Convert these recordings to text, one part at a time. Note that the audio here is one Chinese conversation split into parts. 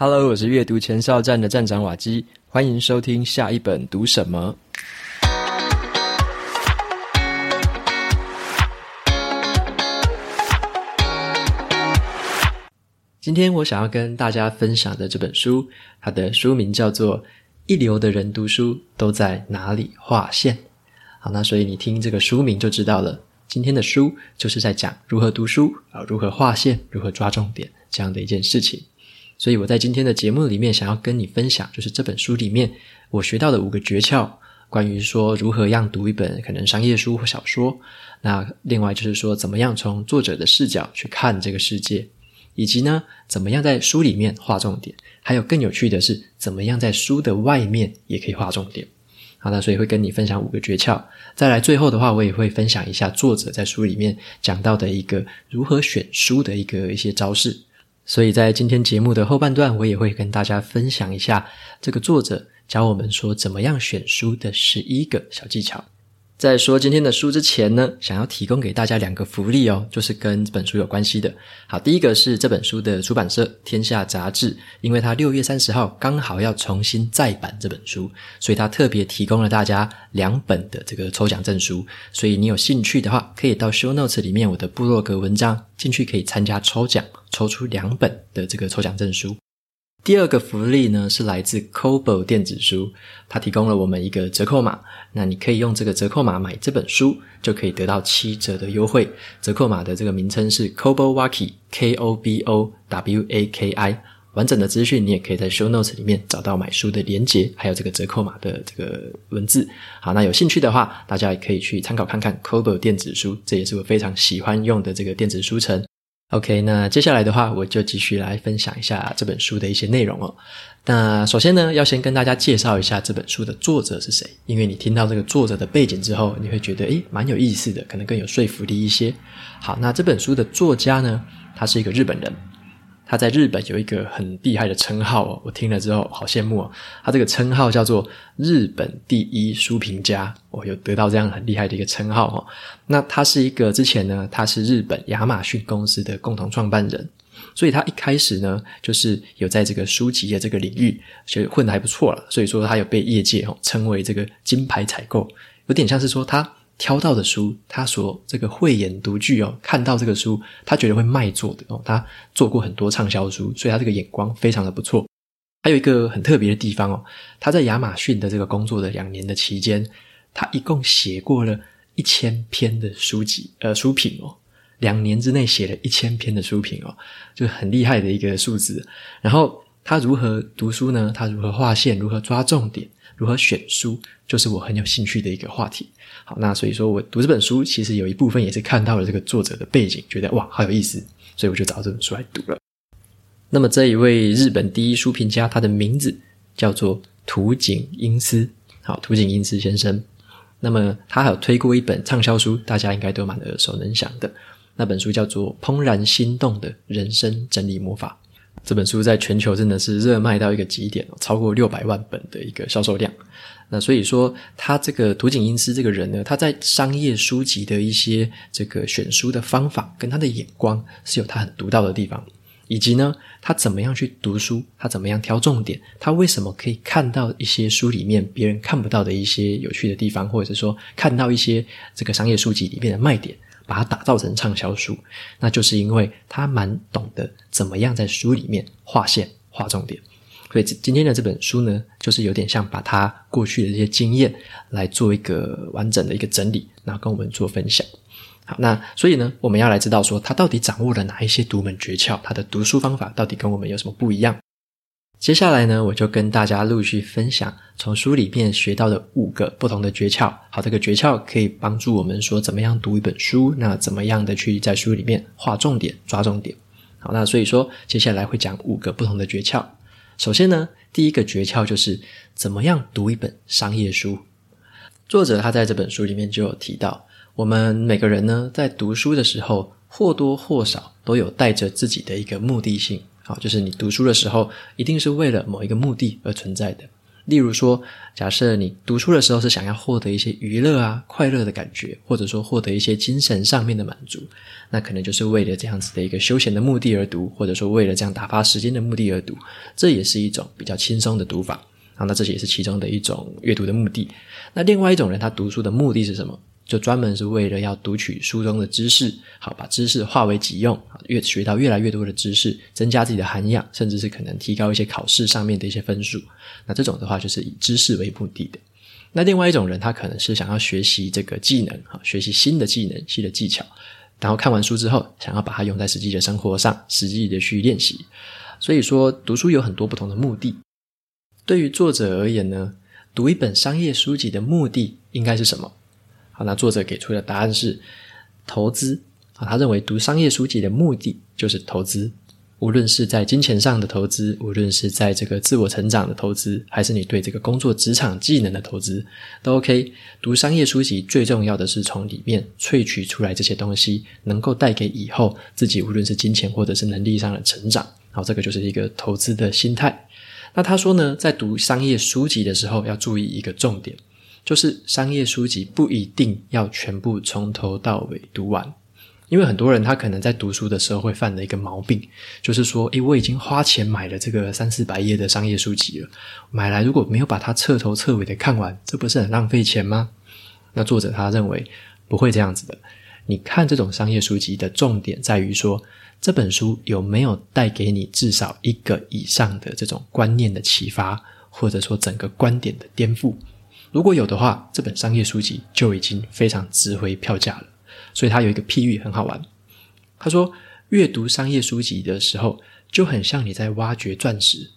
Hello，我是阅读前哨站的站长瓦基，欢迎收听下一本读什么。今天我想要跟大家分享的这本书，它的书名叫做《一流的人读书都在哪里划线》。好，那所以你听这个书名就知道了，今天的书就是在讲如何读书啊，如何划线，如何抓重点这样的一件事情。所以我在今天的节目里面想要跟你分享，就是这本书里面我学到的五个诀窍，关于说如何样读一本可能商业书或小说。那另外就是说，怎么样从作者的视角去看这个世界，以及呢，怎么样在书里面划重点，还有更有趣的是，怎么样在书的外面也可以划重点。好，那所以会跟你分享五个诀窍。再来最后的话，我也会分享一下作者在书里面讲到的一个如何选书的一个一些招式。所以在今天节目的后半段，我也会跟大家分享一下这个作者教我们说怎么样选书的十一个小技巧。在说今天的书之前呢，想要提供给大家两个福利哦，就是跟这本书有关系的。好，第一个是这本书的出版社天下杂志，因为它六月三十号刚好要重新再版这本书，所以它特别提供了大家两本的这个抽奖证书。所以你有兴趣的话，可以到 show notes 里面我的部落格文章进去，可以参加抽奖，抽出两本的这个抽奖证书。第二个福利呢，是来自 Kobo 电子书，它提供了我们一个折扣码，那你可以用这个折扣码买这本书，就可以得到七折的优惠。折扣码的这个名称是 Kobo Waki K O B O W A K I。完整的资讯你也可以在 Show Notes 里面找到买书的连结，还有这个折扣码的这个文字。好，那有兴趣的话，大家也可以去参考看看 Kobo 电子书，这也是我非常喜欢用的这个电子书城。OK，那接下来的话，我就继续来分享一下这本书的一些内容哦。那首先呢，要先跟大家介绍一下这本书的作者是谁，因为你听到这个作者的背景之后，你会觉得诶，蛮有意思的，可能更有说服力一些。好，那这本书的作家呢，他是一个日本人。他在日本有一个很厉害的称号哦，我听了之后好羡慕哦。他这个称号叫做“日本第一书评家”，我有得到这样很厉害的一个称号哦。那他是一个之前呢，他是日本亚马逊公司的共同创办人，所以他一开始呢，就是有在这个书籍的这个领域，所以混得还不错了。所以说他有被业界哦称为这个金牌采购，有点像是说他。挑到的书，他所这个慧眼独具哦，看到这个书，他觉得会卖座的哦。他做过很多畅销书，所以他这个眼光非常的不错。还有一个很特别的地方哦，他在亚马逊的这个工作的两年的期间，他一共写过了一千篇的书籍呃书评哦，两年之内写了一千篇的书评哦，就是很厉害的一个数字。然后他如何读书呢？他如何划线？如何抓重点？如何选书？就是我很有兴趣的一个话题。好，那所以说我读这本书，其实有一部分也是看到了这个作者的背景，觉得哇，好有意思，所以我就找这本书来读了。那么这一位日本第一书评家，他的名字叫做土井英司。好，土井英司先生。那么他还有推过一本畅销书，大家应该都蛮耳熟能详的。那本书叫做《怦然心动的人生整理魔法》。这本书在全球真的是热卖到一个极点，超过六百万本的一个销售量。那所以说，他这个土井英司这个人呢，他在商业书籍的一些这个选书的方法跟他的眼光是有他很独到的地方，以及呢，他怎么样去读书，他怎么样挑重点，他为什么可以看到一些书里面别人看不到的一些有趣的地方，或者是说看到一些这个商业书籍里面的卖点，把它打造成畅销书，那就是因为他蛮懂得怎么样在书里面划线、划重点。所以今天的这本书呢，就是有点像把他过去的这些经验来做一个完整的一个整理，然后跟我们做分享。好，那所以呢，我们要来知道说他到底掌握了哪一些独门诀窍，他的读书方法到底跟我们有什么不一样。接下来呢，我就跟大家陆续分享从书里面学到的五个不同的诀窍。好，这个诀窍可以帮助我们说怎么样读一本书，那怎么样的去在书里面划重点、抓重点。好，那所以说接下来会讲五个不同的诀窍。首先呢，第一个诀窍就是怎么样读一本商业书。作者他在这本书里面就有提到，我们每个人呢在读书的时候，或多或少都有带着自己的一个目的性。好，就是你读书的时候，一定是为了某一个目的而存在的。例如说，假设你读书的时候是想要获得一些娱乐啊、快乐的感觉，或者说获得一些精神上面的满足，那可能就是为了这样子的一个休闲的目的而读，或者说为了这样打发时间的目的而读，这也是一种比较轻松的读法。啊，那这也是其中的一种阅读的目的。那另外一种人，他读书的目的是什么？就专门是为了要读取书中的知识，好，把知识化为己用，越学到越来越多的知识，增加自己的涵养，甚至是可能提高一些考试上面的一些分数。那这种的话，就是以知识为目的的。那另外一种人，他可能是想要学习这个技能，哈，学习新的技能、新的技巧，然后看完书之后，想要把它用在实际的生活上，实际的去练习。所以说，读书有很多不同的目的。对于作者而言呢，读一本商业书籍的目的应该是什么？啊，那作者给出的答案是投资。啊，他认为读商业书籍的目的就是投资，无论是在金钱上的投资，无论是在这个自我成长的投资，还是你对这个工作职场技能的投资，都 OK。读商业书籍最重要的是从里面萃取出来这些东西，能够带给以后自己无论是金钱或者是能力上的成长。好，这个就是一个投资的心态。那他说呢，在读商业书籍的时候要注意一个重点。就是商业书籍不一定要全部从头到尾读完，因为很多人他可能在读书的时候会犯的一个毛病，就是说，诶，我已经花钱买了这个三四百页的商业书籍了，买来如果没有把它彻头彻尾的看完，这不是很浪费钱吗？那作者他认为不会这样子的。你看这种商业书籍的重点在于说，这本书有没有带给你至少一个以上的这种观念的启发，或者说整个观点的颠覆。如果有的话，这本商业书籍就已经非常值回票价了。所以他有一个譬喻很好玩。他说，阅读商业书籍的时候，就很像你在挖掘钻石。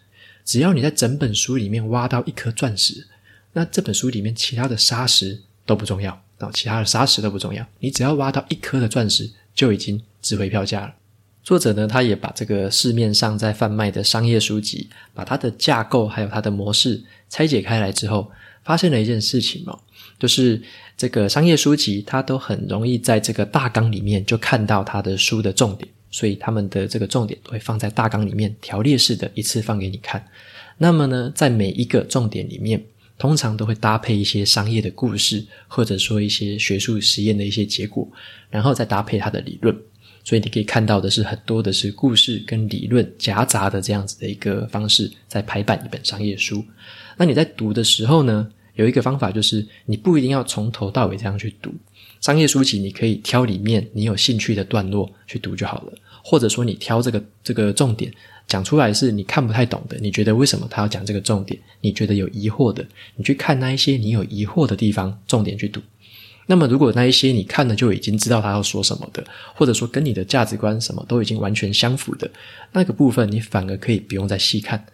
只要你在整本书里面挖到一颗钻石，那这本书里面其他的砂石都不重要，然后其他的砂石都不重要，你只要挖到一颗的钻石，就已经值回票价了。作者呢，他也把这个市面上在贩卖的商业书籍，把它的架构还有它的模式拆解开来之后。发现了一件事情哦，就是这个商业书籍，它都很容易在这个大纲里面就看到它的书的重点，所以他们的这个重点都会放在大纲里面，条列式的一次放给你看。那么呢，在每一个重点里面，通常都会搭配一些商业的故事，或者说一些学术实验的一些结果，然后再搭配它的理论。所以你可以看到的是很多的是故事跟理论夹杂的这样子的一个方式，在排版一本商业书。那你在读的时候呢，有一个方法就是你不一定要从头到尾这样去读商业书籍，你可以挑里面你有兴趣的段落去读就好了，或者说你挑这个这个重点讲出来是你看不太懂的，你觉得为什么他要讲这个重点，你觉得有疑惑的，你去看那一些你有疑惑的地方，重点去读。那么如果那一些你看了就已经知道他要说什么的，或者说跟你的价值观什么都已经完全相符的那个部分，你反而可以不用再细看。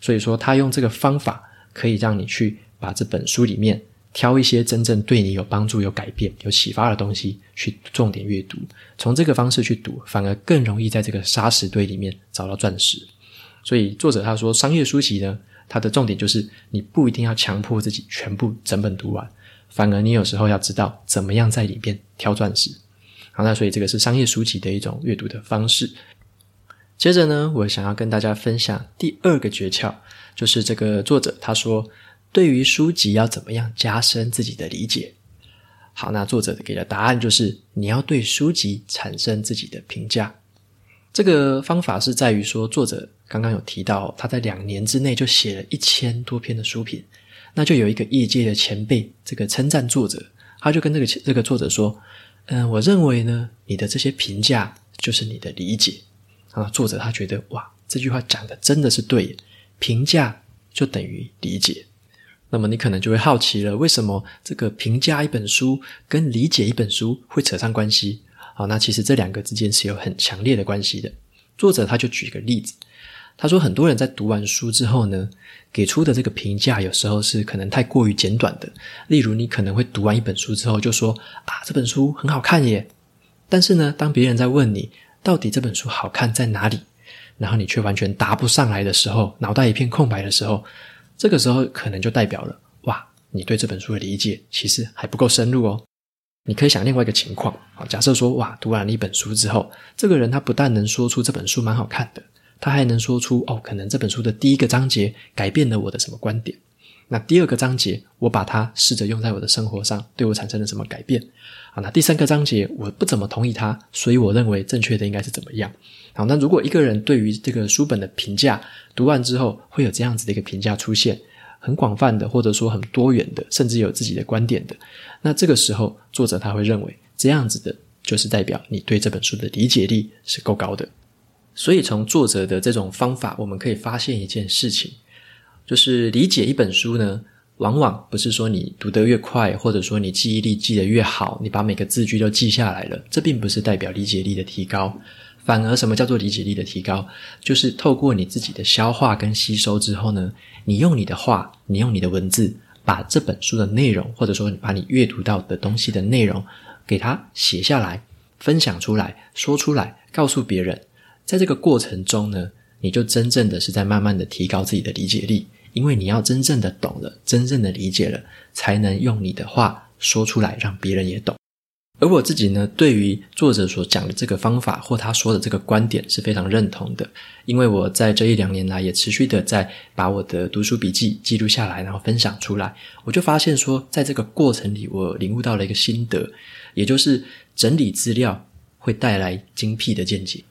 所以说他用这个方法。可以让你去把这本书里面挑一些真正对你有帮助、有改变、有启发的东西去重点阅读，从这个方式去读，反而更容易在这个沙石堆里面找到钻石。所以作者他说，商业书籍呢，它的重点就是你不一定要强迫自己全部整本读完，反而你有时候要知道怎么样在里面挑钻石。好，那所以这个是商业书籍的一种阅读的方式。接着呢，我想要跟大家分享第二个诀窍。就是这个作者他说，对于书籍要怎么样加深自己的理解？好，那作者给的答案就是你要对书籍产生自己的评价。这个方法是在于说，作者刚刚有提到，他在两年之内就写了一千多篇的书评，那就有一个业界的前辈，这个称赞作者，他就跟这个这个作者说：“嗯，我认为呢，你的这些评价就是你的理解。”啊，作者他觉得哇，这句话讲的真的是对。评价就等于理解，那么你可能就会好奇了，为什么这个评价一本书跟理解一本书会扯上关系？好，那其实这两个之间是有很强烈的关系的。作者他就举一个例子，他说很多人在读完书之后呢，给出的这个评价有时候是可能太过于简短的。例如，你可能会读完一本书之后就说啊，这本书很好看耶，但是呢，当别人在问你到底这本书好看在哪里？然后你却完全答不上来的时候，脑袋一片空白的时候，这个时候可能就代表了，哇，你对这本书的理解其实还不够深入哦。你可以想另外一个情况，假设说，哇，读完了一本书之后，这个人他不但能说出这本书蛮好看的，他还能说出，哦，可能这本书的第一个章节改变了我的什么观点。那第二个章节，我把它试着用在我的生活上，对我产生了什么改变？好，那第三个章节，我不怎么同意它，所以我认为正确的应该是怎么样？好，那如果一个人对于这个书本的评价，读完之后会有这样子的一个评价出现，很广泛的，或者说很多元的，甚至有自己的观点的，那这个时候作者他会认为这样子的，就是代表你对这本书的理解力是够高的。所以从作者的这种方法，我们可以发现一件事情。就是理解一本书呢，往往不是说你读得越快，或者说你记忆力记得越好，你把每个字句都记下来了，这并不是代表理解力的提高。反而，什么叫做理解力的提高？就是透过你自己的消化跟吸收之后呢，你用你的话，你用你的文字，把这本书的内容，或者说把你阅读到的东西的内容，给它写下来，分享出来，说出来，告诉别人。在这个过程中呢，你就真正的是在慢慢的提高自己的理解力。因为你要真正的懂了，真正的理解了，才能用你的话说出来，让别人也懂。而我自己呢，对于作者所讲的这个方法或他说的这个观点是非常认同的。因为我在这一两年来也持续的在把我的读书笔记记录下来，然后分享出来。我就发现说，在这个过程里，我领悟到了一个心得，也就是整理资料会带来精辟的见解。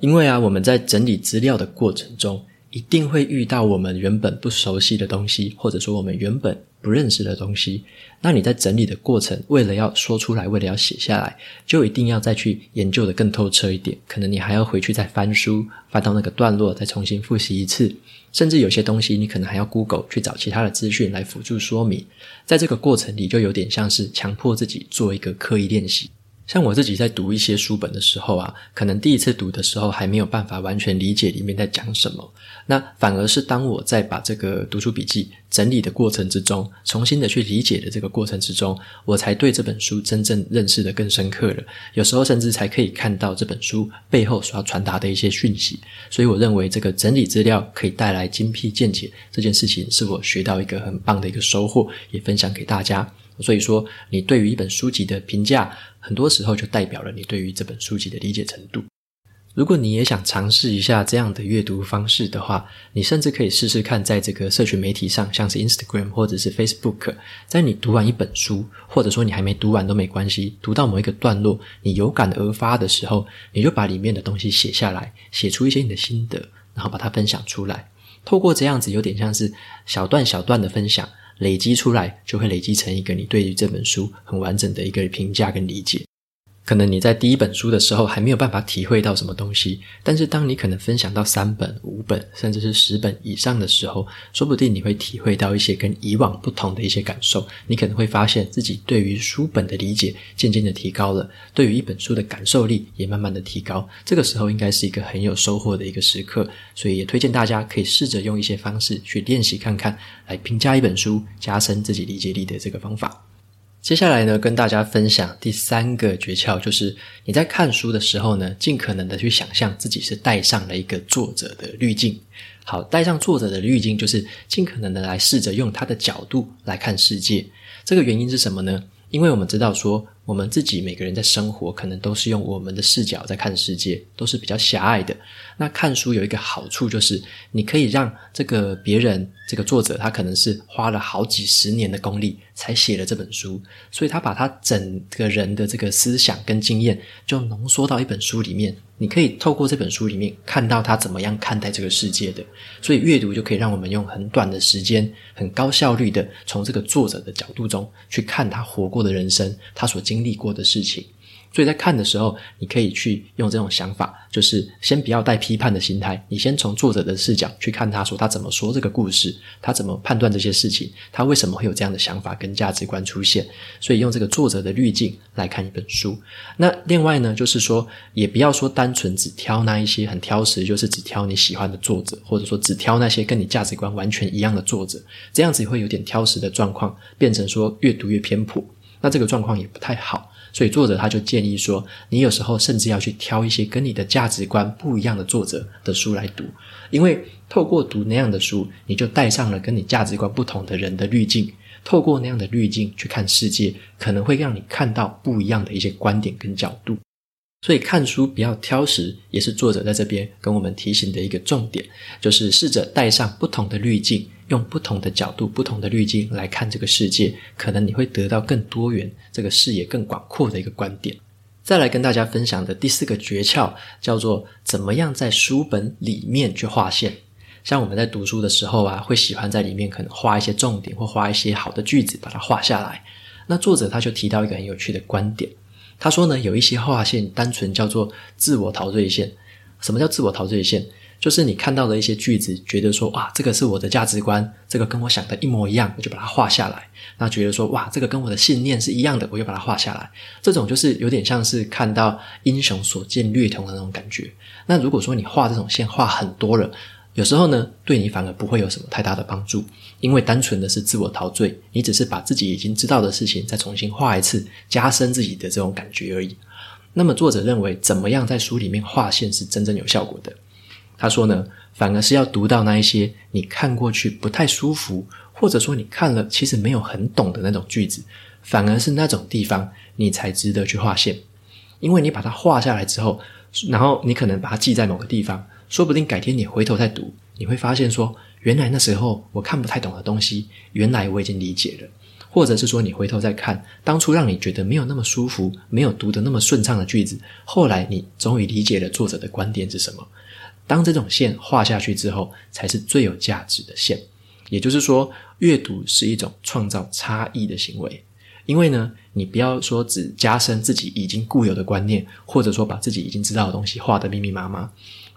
因为啊，我们在整理资料的过程中，一定会遇到我们原本不熟悉的东西，或者说我们原本不认识的东西。那你在整理的过程，为了要说出来，为了要写下来，就一定要再去研究得更透彻一点。可能你还要回去再翻书，翻到那个段落，再重新复习一次。甚至有些东西，你可能还要 Google 去找其他的资讯来辅助说明。在这个过程里，就有点像是强迫自己做一个刻意练习。像我自己在读一些书本的时候啊，可能第一次读的时候还没有办法完全理解里面在讲什么，那反而是当我在把这个读书笔记整理的过程之中，重新的去理解的这个过程之中，我才对这本书真正认识的更深刻了。有时候甚至才可以看到这本书背后所要传达的一些讯息。所以我认为这个整理资料可以带来精辟见解这件事情，是我学到一个很棒的一个收获，也分享给大家。所以说，你对于一本书籍的评价，很多时候就代表了你对于这本书籍的理解程度。如果你也想尝试一下这样的阅读方式的话，你甚至可以试试看，在这个社群媒体上，像是 Instagram 或者是 Facebook，在你读完一本书，或者说你还没读完都没关系，读到某一个段落，你有感而发的时候，你就把里面的东西写下来，写出一些你的心得，然后把它分享出来。透过这样子，有点像是小段小段的分享。累积出来，就会累积成一个你对于这本书很完整的一个评价跟理解。可能你在第一本书的时候还没有办法体会到什么东西，但是当你可能分享到三本、五本，甚至是十本以上的时候，说不定你会体会到一些跟以往不同的一些感受。你可能会发现自己对于书本的理解渐渐的提高了，对于一本书的感受力也慢慢的提高。这个时候应该是一个很有收获的一个时刻，所以也推荐大家可以试着用一些方式去练习看看，来评价一本书，加深自己理解力的这个方法。接下来呢，跟大家分享第三个诀窍，就是你在看书的时候呢，尽可能的去想象自己是带上了一个作者的滤镜。好，带上作者的滤镜，就是尽可能的来试着用他的角度来看世界。这个原因是什么呢？因为我们知道说，我们自己每个人在生活，可能都是用我们的视角在看世界，都是比较狭隘的。那看书有一个好处，就是你可以让这个别人，这个作者，他可能是花了好几十年的功力才写了这本书，所以他把他整个人的这个思想跟经验，就浓缩到一本书里面。你可以透过这本书里面看到他怎么样看待这个世界的，所以阅读就可以让我们用很短的时间、很高效率的从这个作者的角度中去看他活过的人生，他所经经历过的事情。所以在看的时候，你可以去用这种想法，就是先不要带批判的心态，你先从作者的视角去看他说他怎么说这个故事，他怎么判断这些事情，他为什么会有这样的想法跟价值观出现。所以用这个作者的滤镜来看一本书。那另外呢，就是说也不要说单纯只挑那一些很挑食，就是只挑你喜欢的作者，或者说只挑那些跟你价值观完全一样的作者，这样子会有点挑食的状况，变成说越读越偏颇，那这个状况也不太好。所以作者他就建议说，你有时候甚至要去挑一些跟你的价值观不一样的作者的书来读，因为透过读那样的书，你就带上了跟你价值观不同的人的滤镜，透过那样的滤镜去看世界，可能会让你看到不一样的一些观点跟角度。所以看书不要挑食，也是作者在这边跟我们提醒的一个重点，就是试着带上不同的滤镜，用不同的角度、不同的滤镜来看这个世界，可能你会得到更多元、这个视野更广阔的一个观点。再来跟大家分享的第四个诀窍，叫做怎么样在书本里面去画线。像我们在读书的时候啊，会喜欢在里面可能画一些重点，或画一些好的句子，把它画下来。那作者他就提到一个很有趣的观点。他说呢，有一些划线单纯叫做自我陶醉线。什么叫自我陶醉线？就是你看到的一些句子，觉得说哇，这个是我的价值观，这个跟我想的一模一样，我就把它画下来。那觉得说哇，这个跟我的信念是一样的，我就把它画下来。这种就是有点像是看到英雄所见略同的那种感觉。那如果说你画这种线画很多了，有时候呢，对你反而不会有什么太大的帮助，因为单纯的是自我陶醉，你只是把自己已经知道的事情再重新画一次，加深自己的这种感觉而已。那么作者认为，怎么样在书里面画线是真正有效果的？他说呢，反而是要读到那一些你看过去不太舒服，或者说你看了其实没有很懂的那种句子，反而是那种地方你才值得去画线，因为你把它画下来之后，然后你可能把它记在某个地方。说不定改天你回头再读，你会发现说，原来那时候我看不太懂的东西，原来我已经理解了。或者是说，你回头再看当初让你觉得没有那么舒服、没有读得那么顺畅的句子，后来你终于理解了作者的观点是什么。当这种线画下去之后，才是最有价值的线。也就是说，阅读是一种创造差异的行为。因为呢，你不要说只加深自己已经固有的观念，或者说把自己已经知道的东西画得密密麻麻。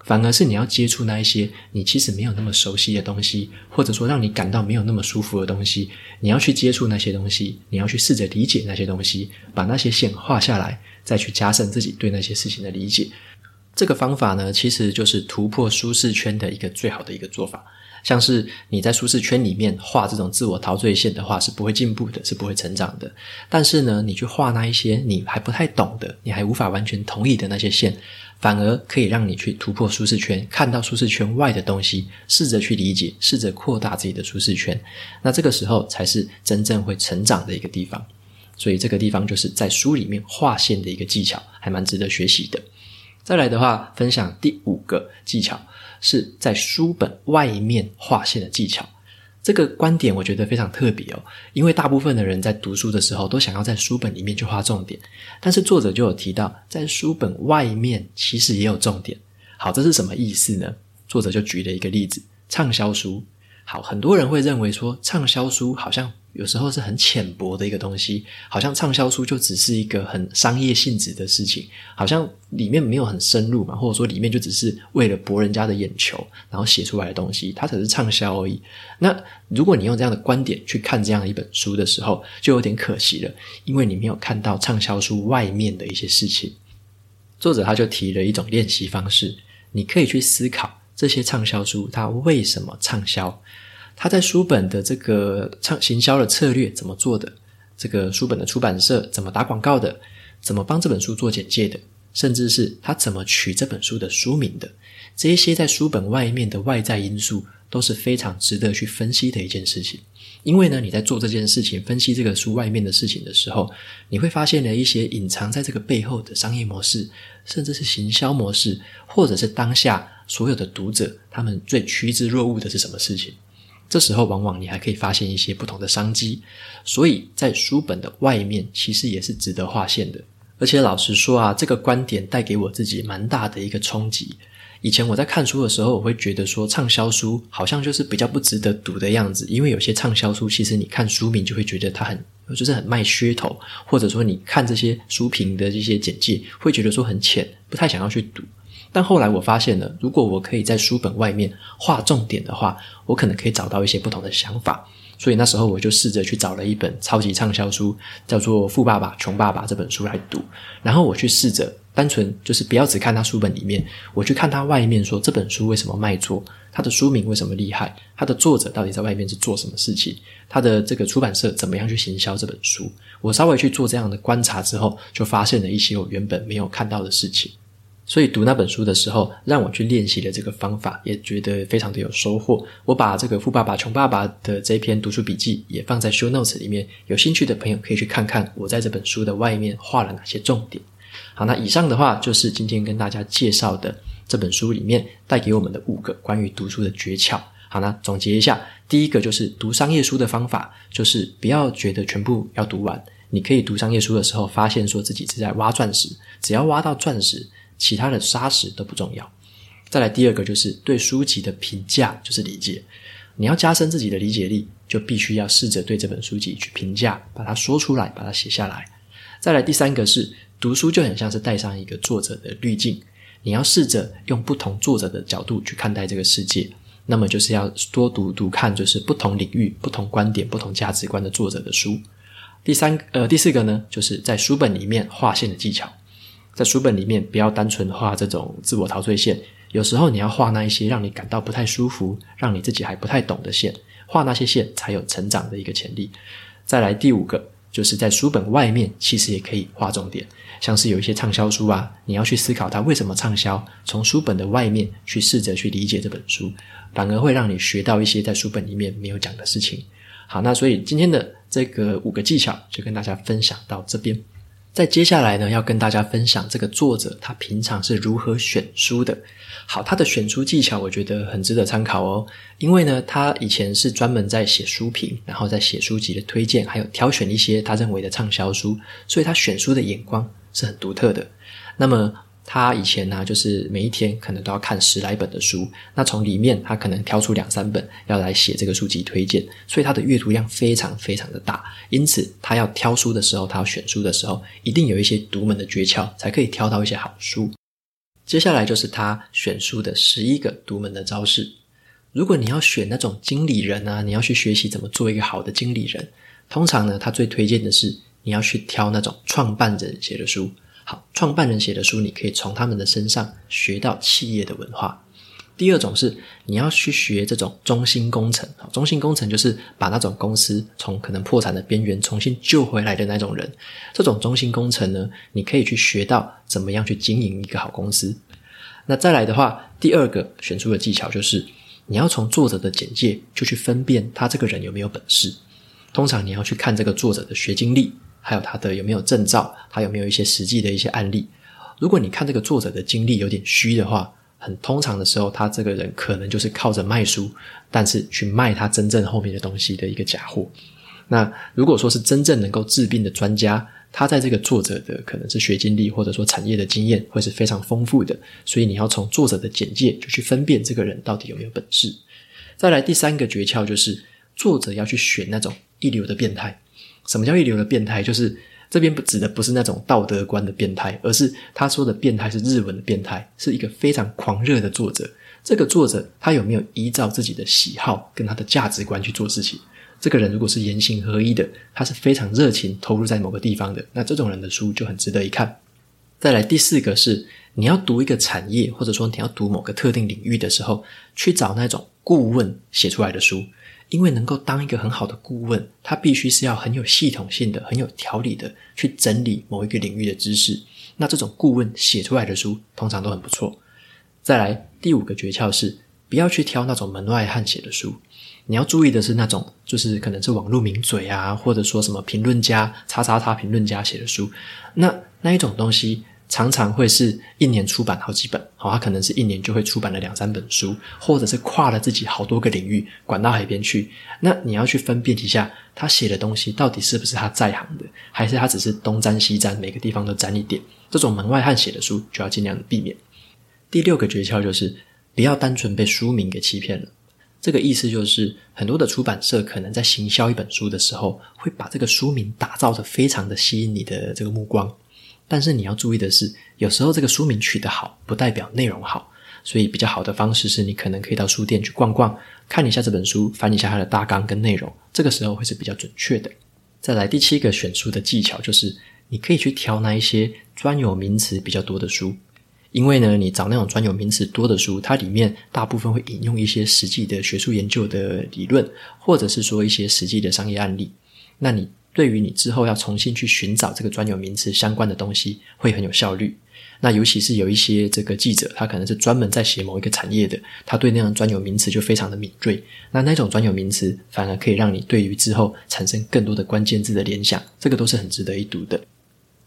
反而是你要接触那一些你其实没有那么熟悉的东西，或者说让你感到没有那么舒服的东西，你要去接触那些东西，你要去试着理解那些东西，把那些线画下来，再去加深自己对那些事情的理解。这个方法呢，其实就是突破舒适圈的一个最好的一个做法。像是你在舒适圈里面画这种自我陶醉线的话，是不会进步的，是不会成长的。但是呢，你去画那一些你还不太懂的，你还无法完全同意的那些线，反而可以让你去突破舒适圈，看到舒适圈外的东西，试着去理解，试着扩大自己的舒适圈。那这个时候才是真正会成长的一个地方。所以这个地方就是在书里面划线的一个技巧，还蛮值得学习的。再来的话，分享第五个技巧。是在书本外面划线的技巧，这个观点我觉得非常特别哦。因为大部分的人在读书的时候都想要在书本里面去画重点，但是作者就有提到，在书本外面其实也有重点。好，这是什么意思呢？作者就举了一个例子：畅销书。好，很多人会认为说，畅销书好像。有时候是很浅薄的一个东西，好像畅销书就只是一个很商业性质的事情，好像里面没有很深入嘛，或者说里面就只是为了博人家的眼球，然后写出来的东西，它只是畅销而已。那如果你用这样的观点去看这样一本书的时候，就有点可惜了，因为你没有看到畅销书外面的一些事情。作者他就提了一种练习方式，你可以去思考这些畅销书它为什么畅销。他在书本的这个畅行销的策略怎么做的？这个书本的出版社怎么打广告的？怎么帮这本书做简介的？甚至是他怎么取这本书的书名的？这些在书本外面的外在因素都是非常值得去分析的一件事情。因为呢，你在做这件事情，分析这个书外面的事情的时候，你会发现了一些隐藏在这个背后的商业模式，甚至是行销模式，或者是当下所有的读者他们最趋之若鹜的是什么事情。这时候，往往你还可以发现一些不同的商机，所以在书本的外面，其实也是值得划线的。而且，老实说啊，这个观点带给我自己蛮大的一个冲击。以前我在看书的时候，我会觉得说，畅销书好像就是比较不值得读的样子，因为有些畅销书，其实你看书名就会觉得它很，就是很卖噱头，或者说你看这些书评的这些简介，会觉得说很浅，不太想要去读。但后来我发现了，如果我可以在书本外面画重点的话，我可能可以找到一些不同的想法。所以那时候我就试着去找了一本超级畅销书，叫做《富爸爸穷爸爸》这本书来读。然后我去试着单纯就是不要只看他书本里面，我去看他外面，说这本书为什么卖座，它的书名为什么厉害，它的作者到底在外面是做什么事情，他的这个出版社怎么样去行销这本书。我稍微去做这样的观察之后，就发现了一些我原本没有看到的事情。所以读那本书的时候，让我去练习了这个方法，也觉得非常的有收获。我把这个《富爸爸穷爸爸》的这篇读书笔记也放在 show notes 里面，有兴趣的朋友可以去看看我在这本书的外面画了哪些重点。好，那以上的话就是今天跟大家介绍的这本书里面带给我们的五个关于读书的诀窍。好，那总结一下，第一个就是读商业书的方法，就是不要觉得全部要读完。你可以读商业书的时候，发现说自己是在挖钻石，只要挖到钻石，其他的沙石都不重要。再来第二个就是对书籍的评价，就是理解。你要加深自己的理解力，就必须要试着对这本书籍去评价，把它说出来，把它写下来。再来第三个是读书就很像是戴上一个作者的滤镜，你要试着用不同作者的角度去看待这个世界。那么就是要多读读看，就是不同领域、不同观点、不同价值观的作者的书。第三呃，第四个呢，就是在书本里面划线的技巧。在书本里面，不要单纯画这种自我陶醉线，有时候你要画那一些让你感到不太舒服、让你自己还不太懂的线，画那些线才有成长的一个潜力。再来第五个。就是在书本外面，其实也可以画重点，像是有一些畅销书啊，你要去思考它为什么畅销，从书本的外面去试着去理解这本书，反而会让你学到一些在书本里面没有讲的事情。好，那所以今天的这个五个技巧就跟大家分享到这边。在接下来呢，要跟大家分享这个作者他平常是如何选书的。好，他的选书技巧我觉得很值得参考哦。因为呢，他以前是专门在写书评，然后在写书籍的推荐，还有挑选一些他认为的畅销书，所以他选书的眼光是很独特的。那么。他以前呢、就是每一天可能都要看十来本的书，那从里面他可能挑出两三本要来写这个书籍推荐，所以他的阅读量非常非常的大。因此，他要挑书的时候，他要选书的时候，一定有一些独门的诀窍，才可以挑到一些好书。接下来就是他选书的十一个独门的招式。如果你要选那种经理人啊，你要去学习怎么做一个好的经理人，通常呢，他最推荐的是你要去挑那种创办人写的书。好，创办人写的书，你可以从他们的身上学到企业的文化。第二种是你要去学这种中心工程，中心工程就是把那种公司从可能破产的边缘重新救回来的那种人。这种中心工程呢，你可以去学到怎么样去经营一个好公司。那再来的话，第二个选出的技巧就是你要从作者的简介就去分辨他这个人有没有本事。通常你要去看这个作者的学经历。还有他的有没有证照，他有没有一些实际的一些案例？如果你看这个作者的经历有点虚的话，很通常的时候，他这个人可能就是靠着卖书，但是去卖他真正后面的东西的一个假货。那如果说是真正能够治病的专家，他在这个作者的可能是学经历或者说产业的经验会是非常丰富的。所以你要从作者的简介就去分辨这个人到底有没有本事。再来第三个诀窍就是作者要去选那种一流的变态。什么叫一流的变态？就是这边不指的不是那种道德观的变态，而是他说的变态是日文的变态，是一个非常狂热的作者。这个作者他有没有依照自己的喜好跟他的价值观去做事情？这个人如果是言行合一的，他是非常热情投入在某个地方的，那这种人的书就很值得一看。再来第四个是你要读一个产业，或者说你要读某个特定领域的时候，去找那种顾问写出来的书。因为能够当一个很好的顾问，他必须是要很有系统性的、很有条理的去整理某一个领域的知识。那这种顾问写出来的书通常都很不错。再来第五个诀窍是，不要去挑那种门外汉写的书。你要注意的是那种，就是可能是网络名嘴啊，或者说什么评论家、叉叉叉评论家写的书。那那一种东西。常常会是一年出版好几本，好，他可能是一年就会出版了两三本书，或者是跨了自己好多个领域，管到海边去。那你要去分辨一下，他写的东西到底是不是他在行的，还是他只是东沾西沾，每个地方都沾一点。这种门外汉写的书就要尽量的避免。第六个诀窍就是不要单纯被书名给欺骗了。这个意思就是，很多的出版社可能在行销一本书的时候，会把这个书名打造得非常的吸引你的这个目光。但是你要注意的是，有时候这个书名取得好，不代表内容好。所以比较好的方式是你可能可以到书店去逛逛，看一下这本书，翻一下它的大纲跟内容，这个时候会是比较准确的。再来第七个选书的技巧就是，你可以去挑那一些专有名词比较多的书，因为呢，你找那种专有名词多的书，它里面大部分会引用一些实际的学术研究的理论，或者是说一些实际的商业案例，那你。对于你之后要重新去寻找这个专有名词相关的东西，会很有效率。那尤其是有一些这个记者，他可能是专门在写某一个产业的，他对那样专有名词就非常的敏锐。那那种专有名词反而可以让你对于之后产生更多的关键字的联想，这个都是很值得一读的。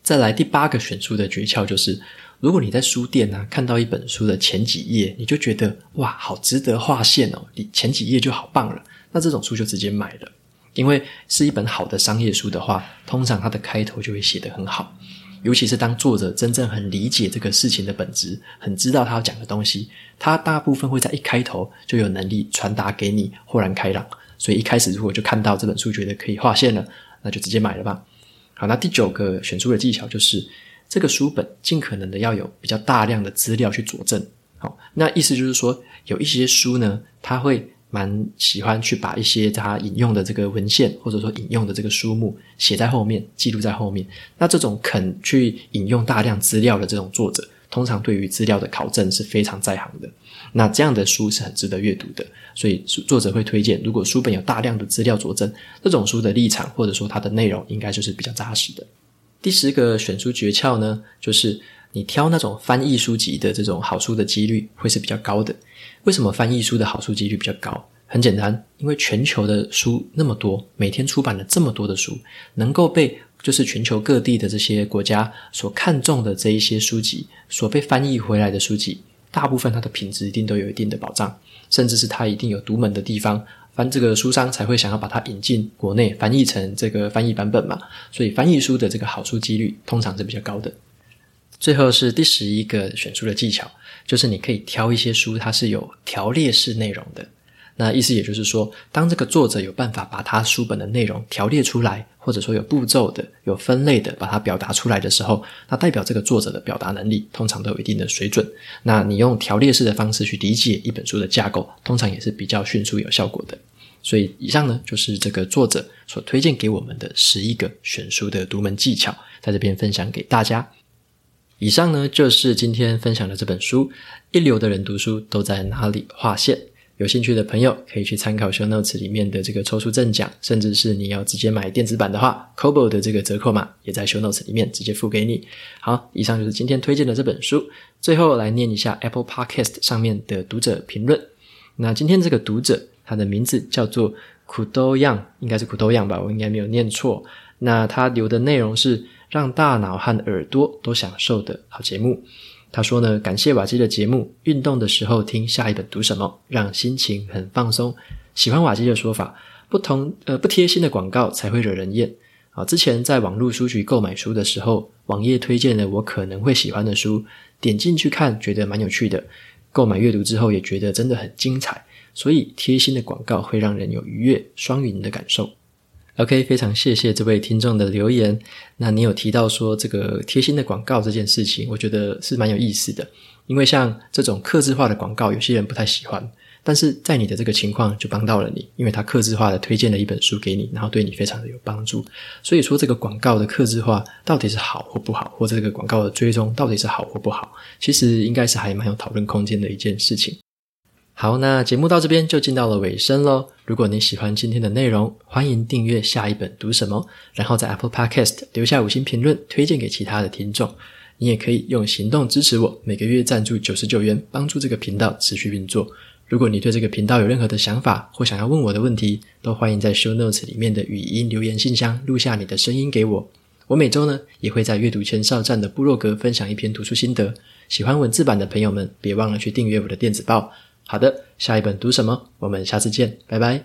再来第八个选书的诀窍就是，如果你在书店啊看到一本书的前几页，你就觉得哇，好值得划线哦，你前几页就好棒了，那这种书就直接买了。因为是一本好的商业书的话，通常它的开头就会写得很好，尤其是当作者真正很理解这个事情的本质，很知道他要讲的东西，他大部分会在一开头就有能力传达给你，豁然开朗。所以一开始如果就看到这本书觉得可以划线了，那就直接买了吧。好，那第九个选书的技巧就是这个书本尽可能的要有比较大量的资料去佐证。好，那意思就是说有一些书呢，它会。蛮喜欢去把一些他引用的这个文献，或者说引用的这个书目写在后面，记录在后面。那这种肯去引用大量资料的这种作者，通常对于资料的考证是非常在行的。那这样的书是很值得阅读的。所以作者会推荐，如果书本有大量的资料佐证，这种书的立场或者说它的内容，应该就是比较扎实的。第十个选书诀窍呢，就是你挑那种翻译书籍的这种好书的几率会是比较高的。为什么翻译书的好书几率比较高？很简单，因为全球的书那么多，每天出版了这么多的书，能够被就是全球各地的这些国家所看重的这一些书籍，所被翻译回来的书籍，大部分它的品质一定都有一定的保障，甚至是它一定有独门的地方，翻这个书商才会想要把它引进国内，翻译成这个翻译版本嘛。所以翻译书的这个好书几率通常是比较高的。最后是第十一个选书的技巧。就是你可以挑一些书，它是有条列式内容的。那意思也就是说，当这个作者有办法把他书本的内容条列出来，或者说有步骤的、有分类的把它表达出来的时候，那代表这个作者的表达能力通常都有一定的水准。那你用条列式的方式去理解一本书的架构，通常也是比较迅速有效果的。所以以上呢，就是这个作者所推荐给我们的十一个选书的独门技巧，在这边分享给大家。以上呢，就是今天分享的这本书。一流的人读书都在哪里划线？有兴趣的朋友可以去参考 show notes 里面的这个抽出赠奖，甚至是你要直接买电子版的话，Kobo 的这个折扣码也在 show notes 里面直接付给你。好，以上就是今天推荐的这本书。最后来念一下 Apple Podcast 上面的读者评论。那今天这个读者他的名字叫做苦多样，应该是苦多样吧，我应该没有念错。那他留的内容是。让大脑和耳朵都享受的好节目。他说呢，感谢瓦基的节目，运动的时候听下一本读什么，让心情很放松。喜欢瓦基的说法，不同呃不贴心的广告才会惹人厌啊。之前在网络书局购买书的时候，网页推荐了我可能会喜欢的书，点进去看，觉得蛮有趣的。购买阅读之后，也觉得真的很精彩。所以贴心的广告会让人有愉悦双赢的感受。OK，非常谢谢这位听众的留言。那你有提到说这个贴心的广告这件事情，我觉得是蛮有意思的。因为像这种克制化的广告，有些人不太喜欢，但是在你的这个情况就帮到了你，因为他克制化的推荐了一本书给你，然后对你非常的有帮助。所以说这个广告的克制化到底是好或不好，或这个广告的追踪到底是好或不好，其实应该是还蛮有讨论空间的一件事情。好，那节目到这边就进到了尾声喽。如果你喜欢今天的内容，欢迎订阅下一本读什么，然后在 Apple Podcast 留下五星评论，推荐给其他的听众。你也可以用行动支持我，每个月赞助九十九元，帮助这个频道持续运作。如果你对这个频道有任何的想法或想要问我的问题，都欢迎在 Show Notes 里面的语音留言信箱录下你的声音给我。我每周呢也会在阅读前哨站的部落格分享一篇读书心得。喜欢文字版的朋友们，别忘了去订阅我的电子报。好的，下一本读什么？我们下次见，拜拜。